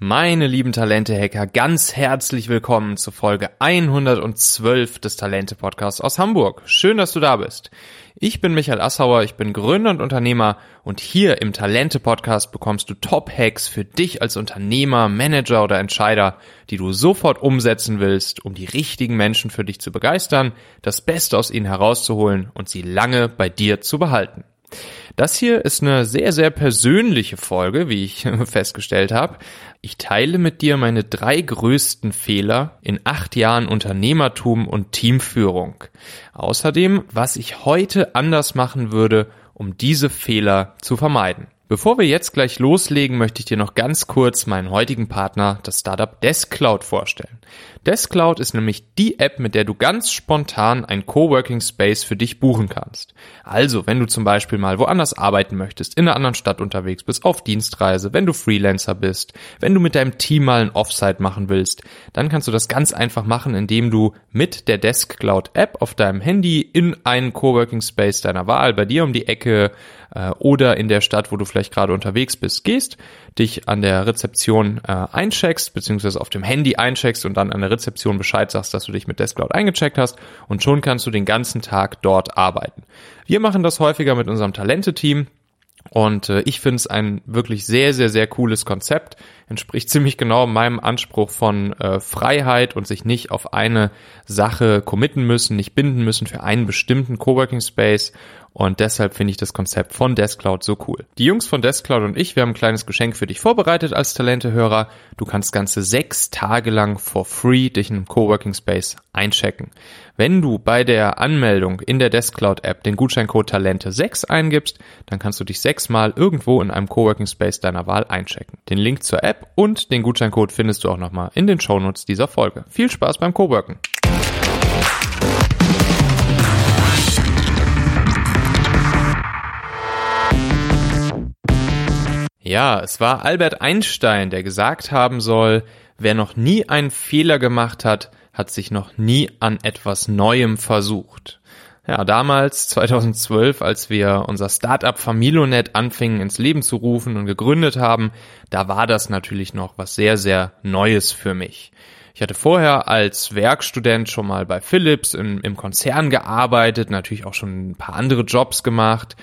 Meine lieben Talente-Hacker, ganz herzlich willkommen zur Folge 112 des Talente-Podcasts aus Hamburg. Schön, dass du da bist. Ich bin Michael Assauer, ich bin Gründer und Unternehmer und hier im Talente-Podcast bekommst du Top-Hacks für dich als Unternehmer, Manager oder Entscheider, die du sofort umsetzen willst, um die richtigen Menschen für dich zu begeistern, das Beste aus ihnen herauszuholen und sie lange bei dir zu behalten. Das hier ist eine sehr, sehr persönliche Folge, wie ich festgestellt habe. Ich teile mit dir meine drei größten Fehler in acht Jahren Unternehmertum und Teamführung. Außerdem, was ich heute anders machen würde, um diese Fehler zu vermeiden. Bevor wir jetzt gleich loslegen, möchte ich dir noch ganz kurz meinen heutigen Partner, das Startup Deskcloud, vorstellen. Deskcloud ist nämlich die App, mit der du ganz spontan ein Coworking Space für dich buchen kannst. Also, wenn du zum Beispiel mal woanders arbeiten möchtest, in einer anderen Stadt unterwegs bist, auf Dienstreise, wenn du Freelancer bist, wenn du mit deinem Team mal ein Offsite machen willst, dann kannst du das ganz einfach machen, indem du mit der Deskcloud App auf deinem Handy in einen Coworking Space deiner Wahl bei dir um die Ecke äh, oder in der Stadt, wo du vielleicht gerade unterwegs bist, gehst, dich an der Rezeption äh, eincheckst, beziehungsweise auf dem Handy eincheckst und dann an der Rezeption Bescheid sagst, dass du dich mit Deskcloud eingecheckt hast und schon kannst du den ganzen Tag dort arbeiten. Wir machen das häufiger mit unserem Talente-Team. Und äh, ich finde es ein wirklich sehr, sehr, sehr cooles Konzept. Entspricht ziemlich genau meinem Anspruch von äh, Freiheit und sich nicht auf eine Sache committen müssen, nicht binden müssen für einen bestimmten Coworking Space und deshalb finde ich das Konzept von Deskcloud so cool. Die Jungs von Deskcloud und ich, wir haben ein kleines Geschenk für dich vorbereitet als Talentehörer. Du kannst ganze sechs Tage lang for free dich in einem Coworking Space einchecken. Wenn du bei der Anmeldung in der Deskcloud App den Gutscheincode Talente 6 eingibst, dann kannst du dich sechsmal irgendwo in einem Coworking Space deiner Wahl einchecken. Den Link zur App und den Gutscheincode findest du auch nochmal in den Shownotes dieser Folge. Viel Spaß beim Coworken! Ja, es war Albert Einstein, der gesagt haben soll, wer noch nie einen Fehler gemacht hat, hat sich noch nie an etwas Neuem versucht. Ja, damals, 2012, als wir unser Startup Familonet anfingen ins Leben zu rufen und gegründet haben, da war das natürlich noch was sehr, sehr Neues für mich. Ich hatte vorher als Werkstudent schon mal bei Philips im, im Konzern gearbeitet, natürlich auch schon ein paar andere Jobs gemacht.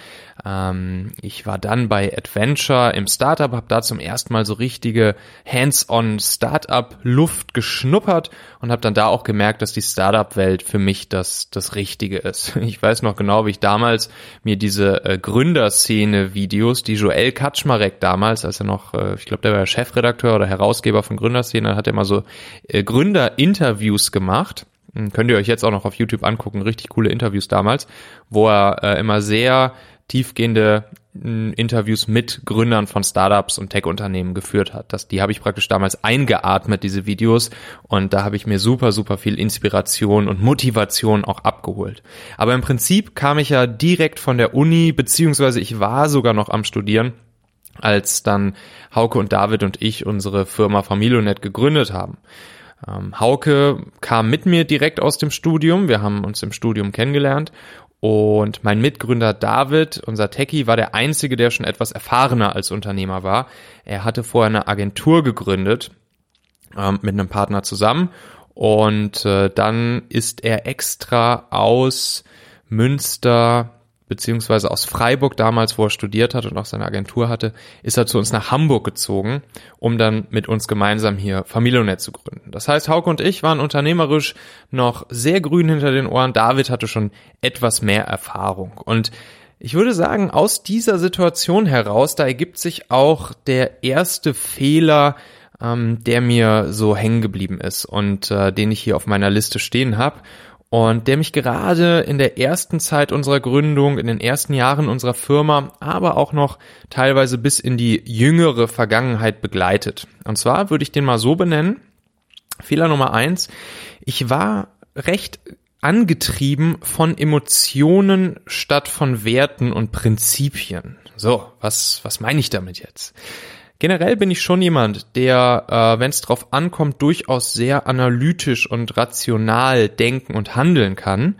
Ähm, ich war dann bei Adventure im Startup, habe da zum ersten Mal so richtige Hands-on Startup-Luft geschnuppert und habe dann da auch gemerkt, dass die Startup-Welt für mich das, das Richtige ist. Ich weiß noch genau, wie ich damals mir diese äh, Gründerszene-Videos, die Joel Kaczmarek damals, als er noch, äh, ich glaube, der war Chefredakteur oder Herausgeber von Gründerszene, hat er mal so äh, Gründer-Interviews gemacht. Hm, könnt ihr euch jetzt auch noch auf YouTube angucken, richtig coole Interviews damals, wo er äh, immer sehr tiefgehende hm, Interviews mit Gründern von Startups und Tech-Unternehmen geführt hat. Das, die habe ich praktisch damals eingeatmet, diese Videos, und da habe ich mir super, super viel Inspiration und Motivation auch abgeholt. Aber im Prinzip kam ich ja direkt von der Uni, beziehungsweise ich war sogar noch am Studieren, als dann Hauke und David und ich unsere Firma Familionet gegründet haben. Ähm, Hauke kam mit mir direkt aus dem Studium. Wir haben uns im Studium kennengelernt und mein Mitgründer David, unser Techie, war der einzige, der schon etwas erfahrener als Unternehmer war. Er hatte vorher eine Agentur gegründet ähm, mit einem Partner zusammen und äh, dann ist er extra aus Münster beziehungsweise aus Freiburg damals, wo er studiert hat und auch seine Agentur hatte, ist er zu uns nach Hamburg gezogen, um dann mit uns gemeinsam hier Familionet zu gründen. Das heißt, Hauke und ich waren unternehmerisch noch sehr grün hinter den Ohren. David hatte schon etwas mehr Erfahrung. Und ich würde sagen, aus dieser Situation heraus, da ergibt sich auch der erste Fehler, ähm, der mir so hängen geblieben ist und äh, den ich hier auf meiner Liste stehen habe und der mich gerade in der ersten Zeit unserer Gründung, in den ersten Jahren unserer Firma, aber auch noch teilweise bis in die jüngere Vergangenheit begleitet. Und zwar würde ich den mal so benennen. Fehler Nummer eins. Ich war recht angetrieben von Emotionen statt von Werten und Prinzipien. So, was, was meine ich damit jetzt? Generell bin ich schon jemand, der, äh, wenn es drauf ankommt, durchaus sehr analytisch und rational denken und handeln kann.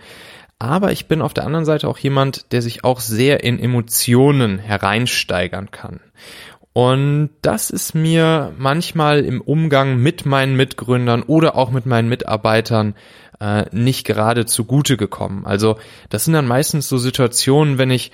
Aber ich bin auf der anderen Seite auch jemand, der sich auch sehr in Emotionen hereinsteigern kann. Und das ist mir manchmal im Umgang mit meinen Mitgründern oder auch mit meinen Mitarbeitern äh, nicht gerade zugute gekommen. Also das sind dann meistens so Situationen, wenn ich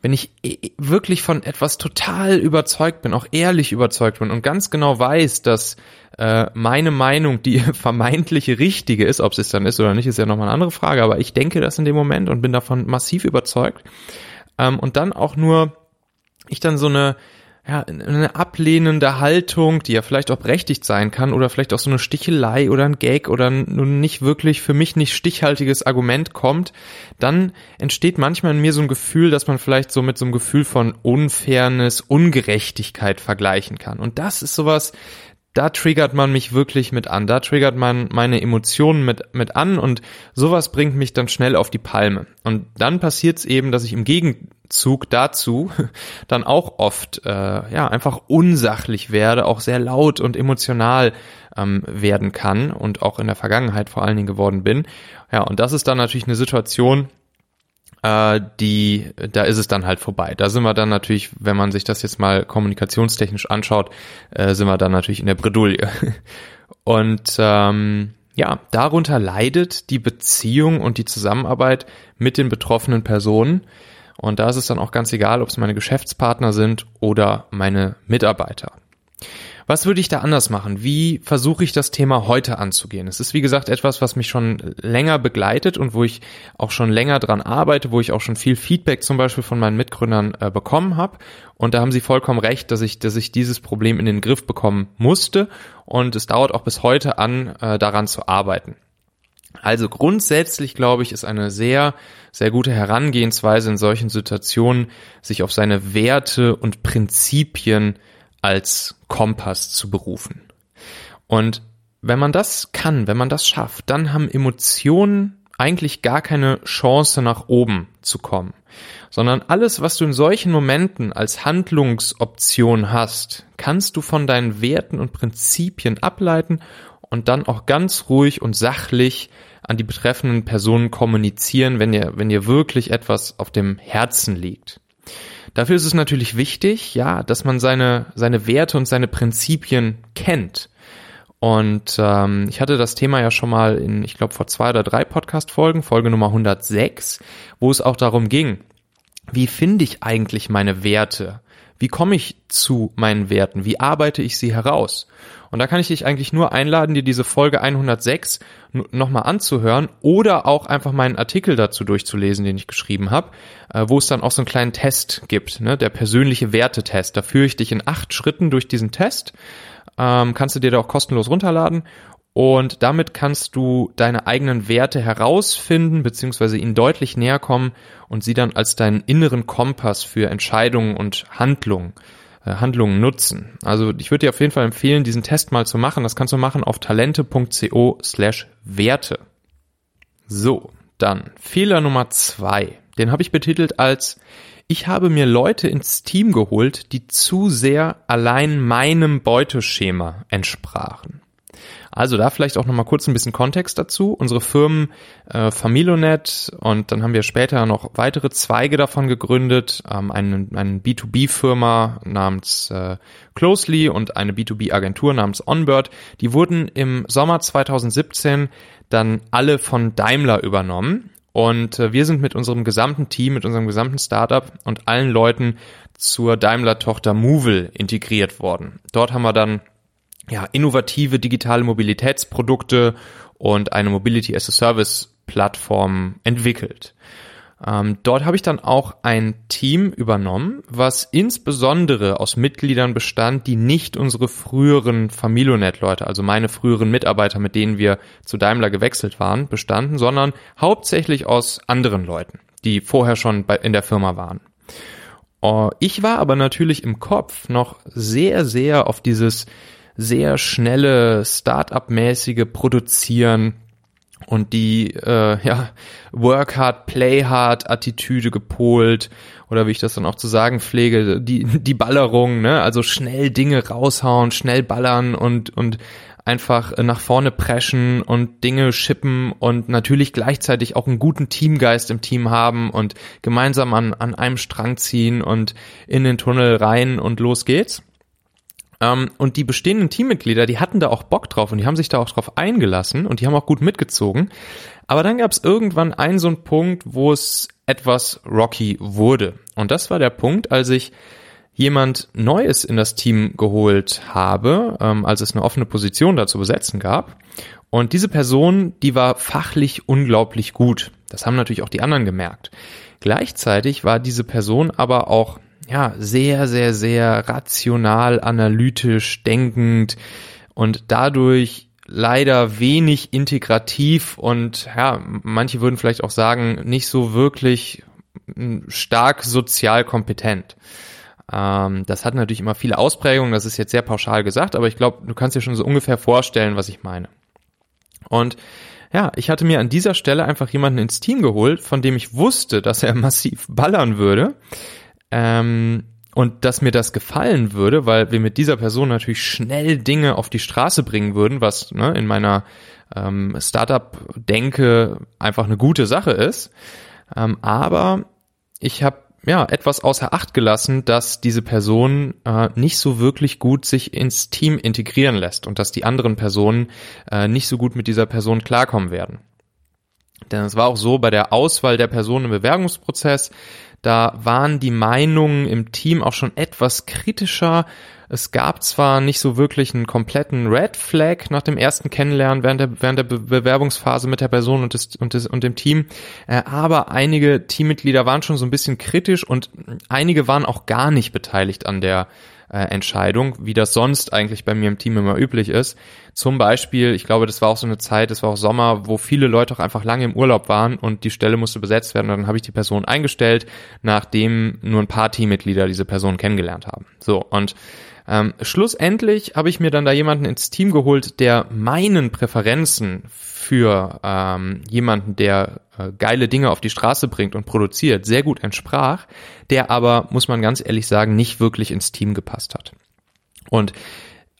wenn ich wirklich von etwas total überzeugt bin, auch ehrlich überzeugt bin und ganz genau weiß, dass äh, meine Meinung die vermeintliche richtige ist, ob es dann ist oder nicht, ist ja nochmal eine andere Frage, aber ich denke das in dem Moment und bin davon massiv überzeugt. Ähm, und dann auch nur ich dann so eine ja, eine ablehnende Haltung, die ja vielleicht auch berechtigt sein kann, oder vielleicht auch so eine Stichelei oder ein Gag oder nun nicht wirklich für mich nicht stichhaltiges Argument kommt, dann entsteht manchmal in mir so ein Gefühl, dass man vielleicht so mit so einem Gefühl von Unfairness, Ungerechtigkeit vergleichen kann. Und das ist sowas, da triggert man mich wirklich mit an, da triggert man meine Emotionen mit, mit an und sowas bringt mich dann schnell auf die Palme. Und dann passiert es eben, dass ich im Gegenzug dazu dann auch oft äh, ja einfach unsachlich werde, auch sehr laut und emotional ähm, werden kann und auch in der Vergangenheit vor allen Dingen geworden bin. Ja, und das ist dann natürlich eine Situation, äh, die, da ist es dann halt vorbei. Da sind wir dann natürlich, wenn man sich das jetzt mal kommunikationstechnisch anschaut, äh, sind wir dann natürlich in der Bredouille. Und ähm, ja, darunter leidet die Beziehung und die Zusammenarbeit mit den betroffenen Personen. Und da ist es dann auch ganz egal, ob es meine Geschäftspartner sind oder meine Mitarbeiter. Was würde ich da anders machen? Wie versuche ich das Thema heute anzugehen? Es ist wie gesagt etwas, was mich schon länger begleitet und wo ich auch schon länger dran arbeite, wo ich auch schon viel Feedback zum Beispiel von meinen Mitgründern äh, bekommen habe. Und da haben sie vollkommen recht, dass ich, dass ich dieses Problem in den Griff bekommen musste. Und es dauert auch bis heute an, äh, daran zu arbeiten. Also grundsätzlich glaube ich, ist eine sehr, sehr gute Herangehensweise in solchen Situationen, sich auf seine Werte und Prinzipien als Kompass zu berufen. Und wenn man das kann, wenn man das schafft, dann haben Emotionen eigentlich gar keine Chance nach oben zu kommen, sondern alles, was du in solchen Momenten als Handlungsoption hast, kannst du von deinen Werten und Prinzipien ableiten und dann auch ganz ruhig und sachlich an die betreffenden Personen kommunizieren, wenn dir, wenn dir wirklich etwas auf dem Herzen liegt. Dafür ist es natürlich wichtig, ja, dass man seine, seine Werte und seine Prinzipien kennt. Und ähm, ich hatte das Thema ja schon mal in, ich glaube, vor zwei oder drei Podcast-Folgen, Folge Nummer 106, wo es auch darum ging, wie finde ich eigentlich meine Werte? Wie komme ich zu meinen Werten? Wie arbeite ich sie heraus? Und da kann ich dich eigentlich nur einladen, dir diese Folge 106 nochmal anzuhören oder auch einfach meinen Artikel dazu durchzulesen, den ich geschrieben habe, äh, wo es dann auch so einen kleinen Test gibt, ne, der persönliche Wertetest. Da führe ich dich in acht Schritten durch diesen Test. Ähm, kannst du dir da auch kostenlos runterladen und damit kannst du deine eigenen Werte herausfinden, beziehungsweise ihnen deutlich näher kommen und sie dann als deinen inneren Kompass für Entscheidungen und Handlungen, äh, Handlungen nutzen. Also ich würde dir auf jeden Fall empfehlen, diesen Test mal zu machen. Das kannst du machen auf talente.co slash Werte. So, dann Fehler Nummer zwei. Den habe ich betitelt als ich habe mir Leute ins Team geholt, die zu sehr allein meinem Beuteschema entsprachen. Also da vielleicht auch nochmal kurz ein bisschen Kontext dazu. Unsere Firmen äh, Familonet und dann haben wir später noch weitere Zweige davon gegründet, ähm, eine, eine B2B-Firma namens äh, Closely und eine B2B-Agentur namens Onbird. Die wurden im Sommer 2017 dann alle von Daimler übernommen. Und äh, wir sind mit unserem gesamten Team, mit unserem gesamten Startup und allen Leuten zur Daimler-Tochter Movil integriert worden. Dort haben wir dann ja, innovative digitale Mobilitätsprodukte und eine Mobility as a Service Plattform entwickelt. Ähm, dort habe ich dann auch ein Team übernommen, was insbesondere aus Mitgliedern bestand, die nicht unsere früheren Familionet-Leute, also meine früheren Mitarbeiter, mit denen wir zu Daimler gewechselt waren, bestanden, sondern hauptsächlich aus anderen Leuten, die vorher schon bei, in der Firma waren. Uh, ich war aber natürlich im Kopf noch sehr, sehr auf dieses sehr schnelle Start-up-mäßige Produzieren und die äh, ja Work hard, Play hard Attitüde gepolt oder wie ich das dann auch zu sagen pflege, die die Ballerung, ne, also schnell Dinge raushauen, schnell ballern und und einfach nach vorne preschen und Dinge schippen und natürlich gleichzeitig auch einen guten Teamgeist im Team haben und gemeinsam an an einem Strang ziehen und in den Tunnel rein und los geht's. Ähm, und die bestehenden Teammitglieder, die hatten da auch Bock drauf und die haben sich da auch drauf eingelassen und die haben auch gut mitgezogen. Aber dann gab es irgendwann einen so einen Punkt, wo es etwas rocky wurde. Und das war der Punkt, als ich jemand Neues in das Team geholt habe, ähm, als es eine offene Position da zu besetzen gab. Und diese Person, die war fachlich unglaublich gut. Das haben natürlich auch die anderen gemerkt. Gleichzeitig war diese Person aber auch ja sehr, sehr, sehr rational, analytisch denkend und dadurch leider wenig integrativ und ja, manche würden vielleicht auch sagen, nicht so wirklich hm, stark sozial kompetent. Ähm, das hat natürlich immer viele Ausprägungen, das ist jetzt sehr pauschal gesagt, aber ich glaube, du kannst dir schon so ungefähr vorstellen, was ich meine. Und ja, ich hatte mir an dieser Stelle einfach jemanden ins Team geholt, von dem ich wusste, dass er massiv ballern würde. Ähm, und dass mir das gefallen würde, weil wir mit dieser Person natürlich schnell Dinge auf die Straße bringen würden, was ne, in meiner ähm, Startup-Denke einfach eine gute Sache ist. Ähm, aber ich habe ja, etwas außer Acht gelassen, dass diese Person äh, nicht so wirklich gut sich ins Team integrieren lässt und dass die anderen Personen äh, nicht so gut mit dieser Person klarkommen werden. Denn es war auch so bei der Auswahl der Person im Bewerbungsprozess, da waren die Meinungen im Team auch schon etwas kritischer. Es gab zwar nicht so wirklich einen kompletten Red Flag nach dem ersten Kennenlernen während der, während der Be Bewerbungsphase mit der Person und, des, und, des, und dem Team, äh, aber einige Teammitglieder waren schon so ein bisschen kritisch und einige waren auch gar nicht beteiligt an der äh, Entscheidung, wie das sonst eigentlich bei mir im Team immer üblich ist. Zum Beispiel, ich glaube, das war auch so eine Zeit, das war auch Sommer, wo viele Leute auch einfach lange im Urlaub waren und die Stelle musste besetzt werden. Und dann habe ich die Person eingestellt, nachdem nur ein paar Teammitglieder diese Person kennengelernt haben. So, und ähm, schlussendlich habe ich mir dann da jemanden ins Team geholt, der meinen Präferenzen für ähm, jemanden, der äh, geile Dinge auf die Straße bringt und produziert, sehr gut entsprach, der aber, muss man ganz ehrlich sagen, nicht wirklich ins Team gepasst hat. Und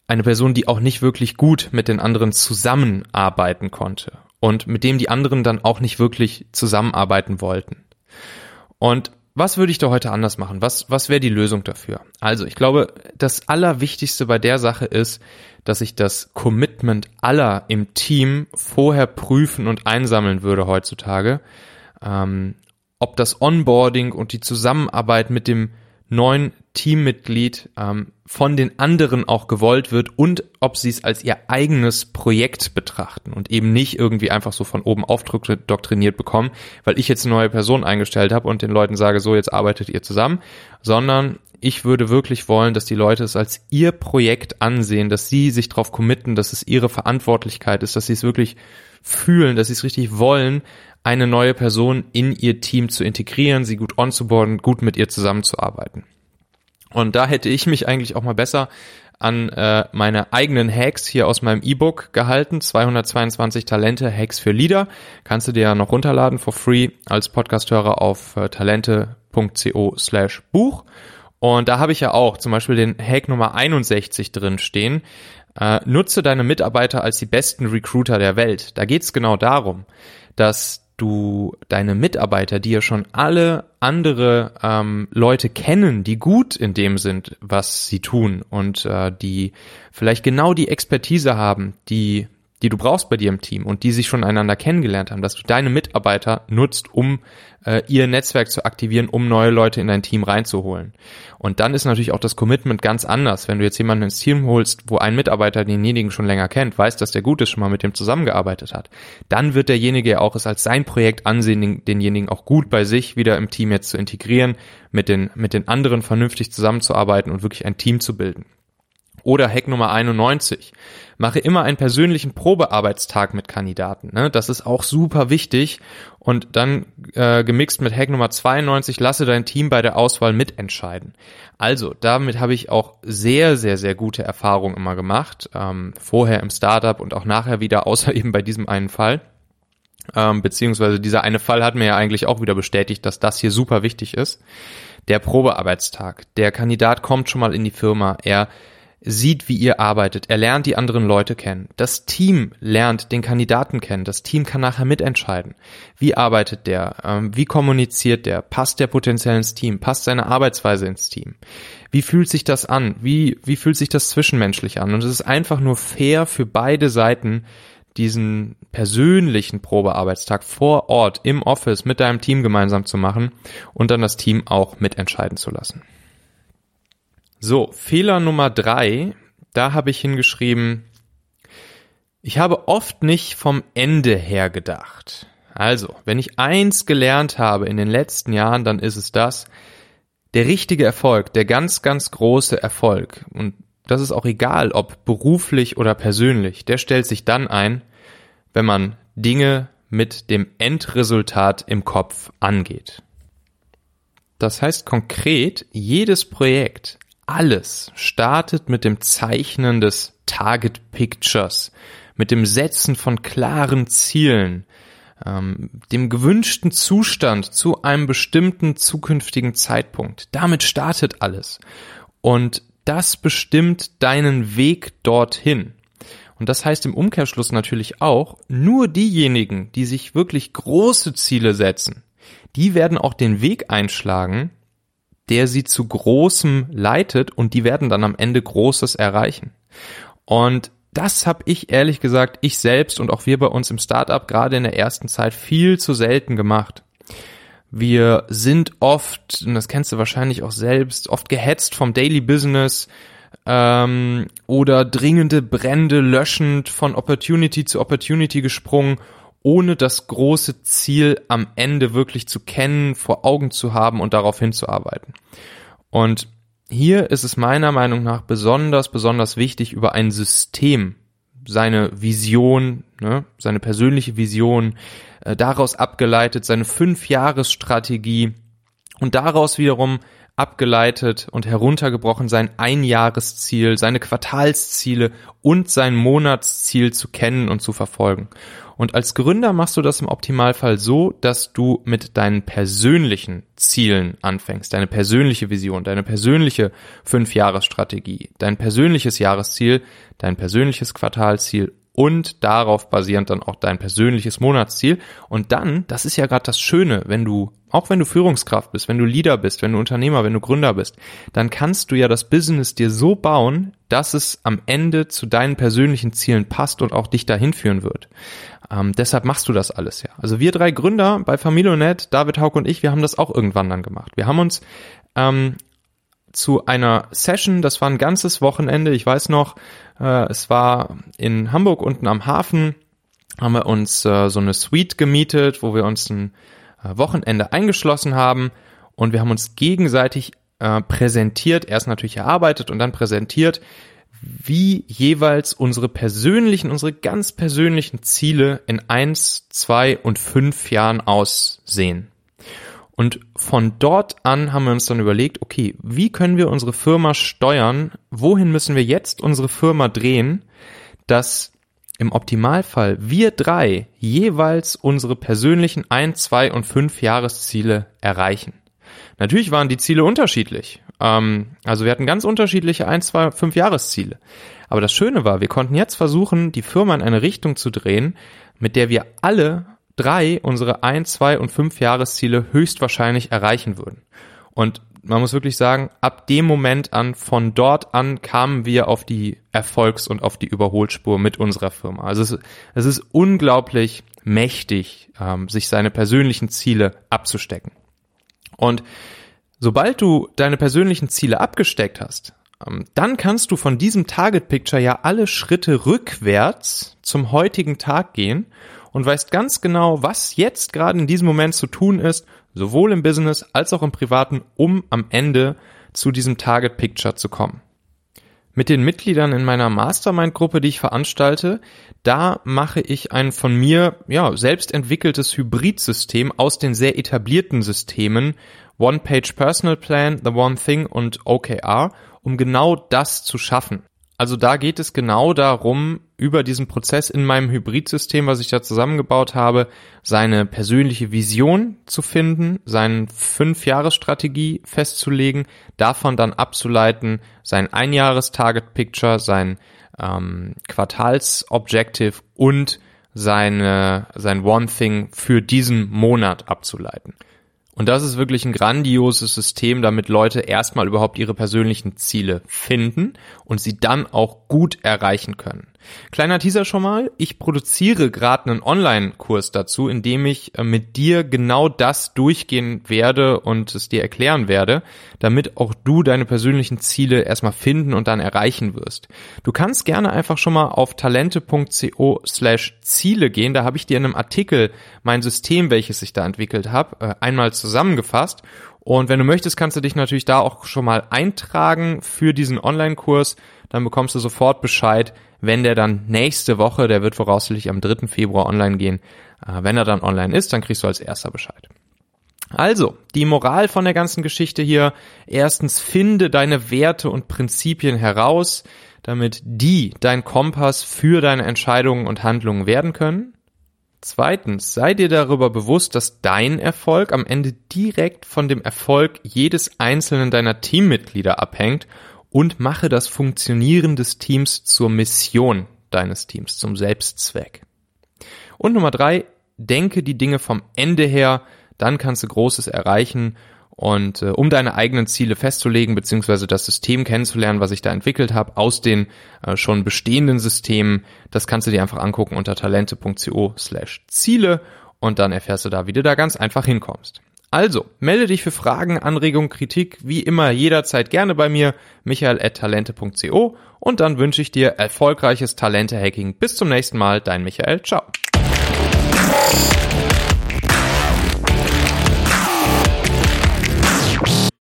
eine Person, die auch nicht wirklich gut mit den anderen zusammenarbeiten konnte und mit dem die anderen dann auch nicht wirklich zusammenarbeiten wollten. Und was würde ich da heute anders machen? Was, was wäre die Lösung dafür? Also, ich glaube, das Allerwichtigste bei der Sache ist, dass ich das Commitment aller im Team vorher prüfen und einsammeln würde heutzutage. Ähm, ob das Onboarding und die Zusammenarbeit mit dem neuen Teammitglied ähm, von den anderen auch gewollt wird und ob sie es als ihr eigenes Projekt betrachten und eben nicht irgendwie einfach so von oben aufdoktriniert bekommen, weil ich jetzt eine neue Person eingestellt habe und den Leuten sage, so jetzt arbeitet ihr zusammen, sondern ich würde wirklich wollen, dass die Leute es als ihr Projekt ansehen, dass sie sich darauf committen, dass es ihre Verantwortlichkeit ist, dass sie es wirklich fühlen, dass sie es richtig wollen, eine neue Person in ihr Team zu integrieren, sie gut onzuboarden, gut mit ihr zusammenzuarbeiten. Und da hätte ich mich eigentlich auch mal besser an äh, meine eigenen Hacks hier aus meinem E-Book gehalten. 222 Talente, Hacks für Leader. Kannst du dir ja noch runterladen for free als Podcasthörer auf äh, talente.co slash Buch. Und da habe ich ja auch zum Beispiel den Hack Nummer 61 drin stehen. Äh, nutze deine Mitarbeiter als die besten Recruiter der Welt. Da geht's genau darum, dass du deine Mitarbeiter, die ja schon alle andere ähm, Leute kennen, die gut in dem sind, was sie tun und äh, die vielleicht genau die Expertise haben, die die du brauchst bei dir im Team und die sich schon einander kennengelernt haben, dass du deine Mitarbeiter nutzt, um äh, ihr Netzwerk zu aktivieren, um neue Leute in dein Team reinzuholen. Und dann ist natürlich auch das Commitment ganz anders. Wenn du jetzt jemanden ins Team holst, wo ein Mitarbeiter denjenigen schon länger kennt, weiß, dass der gut ist, schon mal mit dem zusammengearbeitet hat, dann wird derjenige ja auch es als sein Projekt ansehen, denjenigen auch gut bei sich wieder im Team jetzt zu integrieren, mit den, mit den anderen vernünftig zusammenzuarbeiten und wirklich ein Team zu bilden. Oder Hack Nummer 91. Mache immer einen persönlichen Probearbeitstag mit Kandidaten. Ne? Das ist auch super wichtig. Und dann äh, gemixt mit Hack Nummer 92, lasse dein Team bei der Auswahl mitentscheiden. Also, damit habe ich auch sehr, sehr, sehr gute Erfahrungen immer gemacht. Ähm, vorher im Startup und auch nachher wieder, außer eben bei diesem einen Fall. Ähm, beziehungsweise dieser eine Fall hat mir ja eigentlich auch wieder bestätigt, dass das hier super wichtig ist. Der Probearbeitstag. Der Kandidat kommt schon mal in die Firma. Er sieht, wie ihr arbeitet. Er lernt die anderen Leute kennen. Das Team lernt den Kandidaten kennen. Das Team kann nachher mitentscheiden. Wie arbeitet der? Ähm, wie kommuniziert der? Passt der potenziell ins Team? Passt seine Arbeitsweise ins Team? Wie fühlt sich das an? Wie, wie fühlt sich das zwischenmenschlich an? Und es ist einfach nur fair für beide Seiten, diesen persönlichen Probearbeitstag vor Ort im Office mit deinem Team gemeinsam zu machen und dann das Team auch mitentscheiden zu lassen. So, Fehler Nummer drei, da habe ich hingeschrieben, ich habe oft nicht vom Ende her gedacht. Also, wenn ich eins gelernt habe in den letzten Jahren, dann ist es das, der richtige Erfolg, der ganz, ganz große Erfolg, und das ist auch egal, ob beruflich oder persönlich, der stellt sich dann ein, wenn man Dinge mit dem Endresultat im Kopf angeht. Das heißt konkret, jedes Projekt, alles startet mit dem Zeichnen des Target Pictures, mit dem Setzen von klaren Zielen, ähm, dem gewünschten Zustand zu einem bestimmten zukünftigen Zeitpunkt. Damit startet alles. Und das bestimmt deinen Weg dorthin. Und das heißt im Umkehrschluss natürlich auch, nur diejenigen, die sich wirklich große Ziele setzen, die werden auch den Weg einschlagen, der sie zu Großem leitet und die werden dann am Ende Großes erreichen. Und das habe ich ehrlich gesagt, ich selbst und auch wir bei uns im Startup gerade in der ersten Zeit viel zu selten gemacht. Wir sind oft, und das kennst du wahrscheinlich auch selbst, oft gehetzt vom Daily Business ähm, oder dringende Brände löschend von Opportunity zu Opportunity gesprungen ohne das große Ziel am Ende wirklich zu kennen, vor Augen zu haben und darauf hinzuarbeiten. Und hier ist es meiner Meinung nach besonders, besonders wichtig, über ein System, seine Vision, ne, seine persönliche Vision, äh, daraus abgeleitet, seine Fünf-Jahres-Strategie und daraus wiederum abgeleitet und heruntergebrochen sein Einjahresziel, seine Quartalsziele und sein Monatsziel zu kennen und zu verfolgen. Und als Gründer machst du das im Optimalfall so, dass du mit deinen persönlichen Zielen anfängst, deine persönliche Vision, deine persönliche Fünfjahresstrategie, dein persönliches Jahresziel, dein persönliches Quartalsziel und darauf basierend dann auch dein persönliches Monatsziel. Und dann, das ist ja gerade das Schöne, wenn du, auch wenn du Führungskraft bist, wenn du Leader bist, wenn du Unternehmer, wenn du Gründer bist, dann kannst du ja das Business dir so bauen, dass es am Ende zu deinen persönlichen Zielen passt und auch dich dahin führen wird. Ähm, deshalb machst du das alles ja. Also wir drei Gründer bei Familionet, David Haug und ich, wir haben das auch irgendwann dann gemacht. Wir haben uns ähm, zu einer Session, das war ein ganzes Wochenende, ich weiß noch, äh, es war in Hamburg unten am Hafen, haben wir uns äh, so eine Suite gemietet, wo wir uns ein äh, Wochenende eingeschlossen haben. Und wir haben uns gegenseitig äh, präsentiert, erst natürlich erarbeitet und dann präsentiert, wie jeweils unsere persönlichen, unsere ganz persönlichen Ziele in eins, zwei und fünf Jahren aussehen. Und von dort an haben wir uns dann überlegt, okay, wie können wir unsere Firma steuern? Wohin müssen wir jetzt unsere Firma drehen, dass im Optimalfall wir drei jeweils unsere persönlichen ein, zwei und fünf Jahresziele erreichen. Natürlich waren die Ziele unterschiedlich. Ähm, also wir hatten ganz unterschiedliche ein, zwei, fünf Jahresziele. Aber das Schöne war, wir konnten jetzt versuchen, die Firma in eine Richtung zu drehen, mit der wir alle drei unsere ein, zwei und fünf Jahresziele höchstwahrscheinlich erreichen würden. Und man muss wirklich sagen, ab dem Moment an, von dort an kamen wir auf die Erfolgs- und auf die Überholspur mit unserer Firma. Also es, es ist unglaublich mächtig, ähm, sich seine persönlichen Ziele abzustecken. Und sobald du deine persönlichen Ziele abgesteckt hast, ähm, dann kannst du von diesem Target Picture ja alle Schritte rückwärts zum heutigen Tag gehen und weißt ganz genau, was jetzt gerade in diesem Moment zu tun ist, sowohl im Business als auch im Privaten, um am Ende zu diesem Target Picture zu kommen. Mit den Mitgliedern in meiner Mastermind-Gruppe, die ich veranstalte, da mache ich ein von mir ja, selbst entwickeltes Hybridsystem aus den sehr etablierten Systemen One-Page Personal Plan, The One Thing und OKR, um genau das zu schaffen. Also da geht es genau darum, über diesen Prozess in meinem Hybridsystem, was ich da zusammengebaut habe, seine persönliche Vision zu finden, seine Fünf-Jahres-Strategie festzulegen, davon dann abzuleiten, sein Einjahres-Target-Picture, sein ähm, Quartals-Objective und seine, sein One Thing für diesen Monat abzuleiten. Und das ist wirklich ein grandioses System, damit Leute erstmal überhaupt ihre persönlichen Ziele finden und sie dann auch gut erreichen können. Kleiner Teaser schon mal, ich produziere gerade einen Online-Kurs dazu, in dem ich äh, mit dir genau das durchgehen werde und es dir erklären werde, damit auch du deine persönlichen Ziele erstmal finden und dann erreichen wirst. Du kannst gerne einfach schon mal auf talente.co slash Ziele gehen, da habe ich dir in einem Artikel mein System, welches ich da entwickelt habe, äh, einmal zusammengefasst und wenn du möchtest, kannst du dich natürlich da auch schon mal eintragen für diesen Online-Kurs. Dann bekommst du sofort Bescheid, wenn der dann nächste Woche, der wird voraussichtlich am 3. Februar online gehen, äh, wenn er dann online ist, dann kriegst du als erster Bescheid. Also, die Moral von der ganzen Geschichte hier. Erstens, finde deine Werte und Prinzipien heraus, damit die dein Kompass für deine Entscheidungen und Handlungen werden können. Zweitens, sei dir darüber bewusst, dass dein Erfolg am Ende direkt von dem Erfolg jedes einzelnen deiner Teammitglieder abhängt und mache das Funktionieren des Teams zur Mission deines Teams, zum Selbstzweck. Und Nummer drei, denke die Dinge vom Ende her, dann kannst du Großes erreichen und äh, um deine eigenen Ziele festzulegen, beziehungsweise das System kennenzulernen, was ich da entwickelt habe, aus den äh, schon bestehenden Systemen, das kannst du dir einfach angucken unter talente.co slash Ziele und dann erfährst du da, wie du da ganz einfach hinkommst. Also, melde dich für Fragen, Anregungen, Kritik, wie immer jederzeit gerne bei mir, michael.talente.co und dann wünsche ich dir erfolgreiches Talente-Hacking. Bis zum nächsten Mal, dein Michael. Ciao.